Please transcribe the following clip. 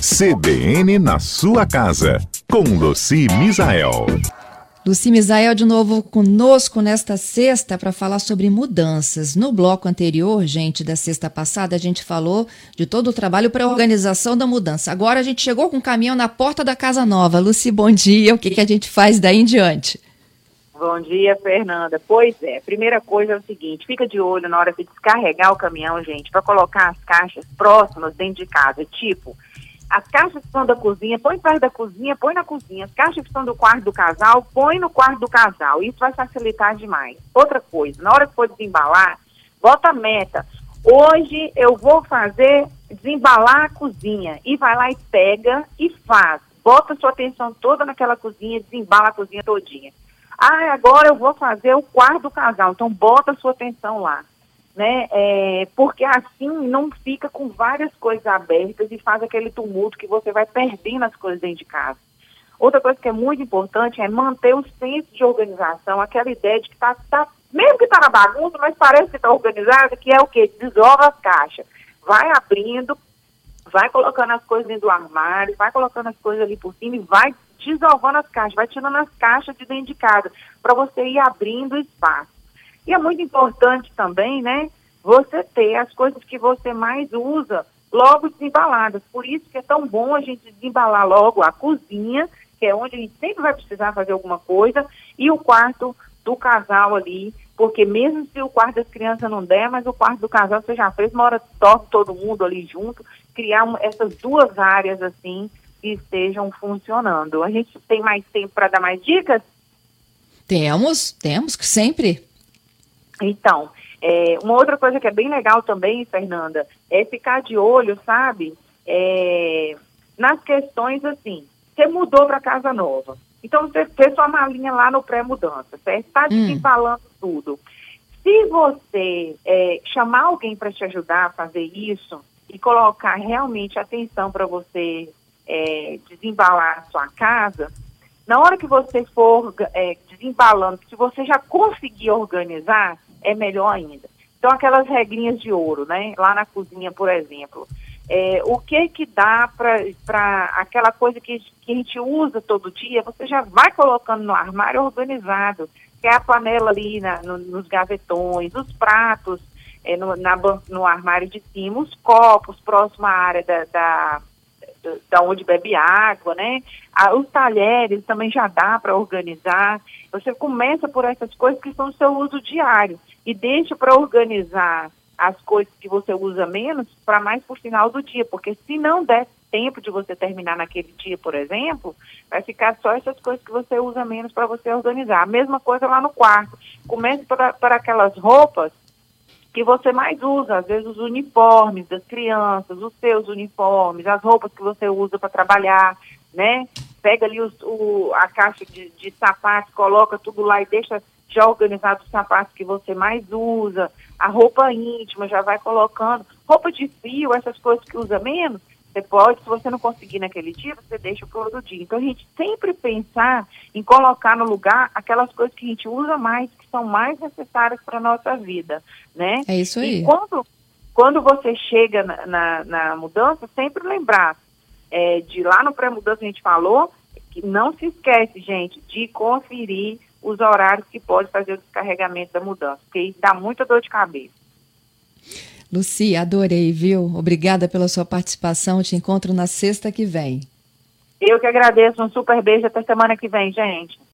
CBN na sua casa, com Luci Misael. Luci Misael de novo conosco nesta sexta para falar sobre mudanças. No bloco anterior, gente, da sexta passada, a gente falou de todo o trabalho para a organização da mudança. Agora a gente chegou com o caminhão na porta da casa nova. Luci, bom dia. O que, que a gente faz daí em diante? Bom dia, Fernanda. Pois é, primeira coisa é o seguinte, fica de olho na hora de descarregar o caminhão, gente, para colocar as caixas próximas dentro de casa, tipo, as caixas que estão da cozinha, põe perto da cozinha, põe na cozinha. As caixas que estão do quarto do casal, põe no quarto do casal. Isso vai facilitar demais. Outra coisa, na hora que for desembalar, bota a meta. Hoje eu vou fazer desembalar a cozinha. E vai lá e pega e faz. Bota sua atenção toda naquela cozinha, desembala a cozinha todinha. Ah, agora eu vou fazer o quarto do casal. Então bota sua atenção lá. Né? É, porque assim não fica com várias coisas abertas e faz aquele tumulto que você vai perdendo as coisas dentro de casa. Outra coisa que é muito importante é manter o senso de organização, aquela ideia de que está, tá, mesmo que está na bagunça, mas parece que está organizado, que é o quê? Desova as caixas. Vai abrindo, vai colocando as coisas dentro do armário, vai colocando as coisas ali por cima e vai desovando as caixas, vai tirando as caixas de dentro de casa, para você ir abrindo espaço. E é muito importante também, né, você ter as coisas que você mais usa logo desembaladas. Por isso que é tão bom a gente desembalar logo a cozinha, que é onde a gente sempre vai precisar fazer alguma coisa, e o quarto do casal ali, porque mesmo se o quarto das crianças não der, mas o quarto do casal você já fez, uma hora toca todo mundo ali junto, criar um, essas duas áreas assim que estejam funcionando. A gente tem mais tempo para dar mais dicas? Temos, temos, sempre. Então, é, uma outra coisa que é bem legal também, Fernanda, é ficar de olho, sabe, é, nas questões assim, você mudou para casa nova, então você fez sua malinha lá no pré-mudança, certo? Está desembalando hum. tudo. Se você é, chamar alguém para te ajudar a fazer isso e colocar realmente atenção para você é, desembalar a sua casa, na hora que você for é, desembalando, se você já conseguir organizar, é melhor ainda. Então, aquelas regrinhas de ouro, né? Lá na cozinha, por exemplo. É, o que que dá para aquela coisa que, que a gente usa todo dia, você já vai colocando no armário organizado, que é a panela ali na, no, nos gavetões, os pratos é, no, na, no armário de cima, os copos próximo à área da, da da onde bebe água, né? Os talheres também já dá para organizar. Você começa por essas coisas que são o seu uso diário e deixa para organizar as coisas que você usa menos para mais por final do dia, porque se não der tempo de você terminar naquele dia, por exemplo, vai ficar só essas coisas que você usa menos para você organizar. A mesma coisa lá no quarto. Comece para aquelas roupas que você mais usa, às vezes os uniformes das crianças, os seus uniformes, as roupas que você usa para trabalhar, né? Pega ali os, o, a caixa de, de sapatos, coloca tudo lá e deixa já organizado os sapatos que você mais usa, a roupa íntima já vai colocando, roupa de fio, essas coisas que usa menos, você pode, se você não conseguir naquele dia, você deixa para outro dia. Então a gente sempre pensar em colocar no lugar aquelas coisas que a gente usa mais, que são mais necessárias para a nossa vida, né? É isso aí. E quando, quando você chega na, na, na mudança, sempre lembrar é, de lá no pré-mudança a gente falou, que não se esquece, gente, de conferir os horários que pode fazer o descarregamento da mudança, porque isso dá muita dor de cabeça. Luci, adorei, viu? Obrigada pela sua participação. Te encontro na sexta que vem. Eu que agradeço. Um super beijo até semana que vem, gente.